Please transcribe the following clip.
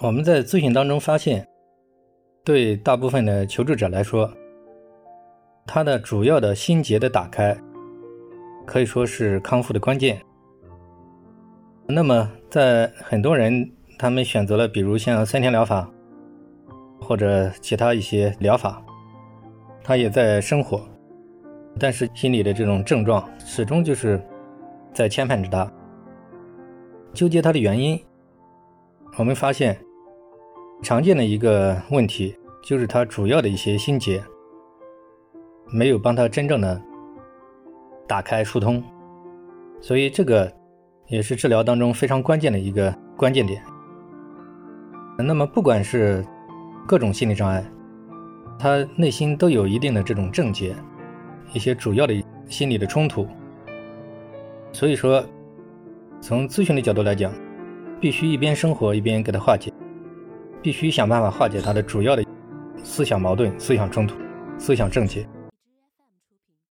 我们在咨询当中发现，对大部分的求助者来说，他的主要的心结的打开，可以说是康复的关键。那么，在很多人他们选择了，比如像三天疗法，或者其他一些疗法，他也在生活，但是心理的这种症状始终就是在牵绊着他，纠结他的原因，我们发现。常见的一个问题就是他主要的一些心结没有帮他真正的打开疏通，所以这个也是治疗当中非常关键的一个关键点。那么不管是各种心理障碍，他内心都有一定的这种症结，一些主要的心理的冲突。所以说，从咨询的角度来讲，必须一边生活一边给他化解。必须想办法化解他的主要的思想矛盾、思想冲突、思想症结。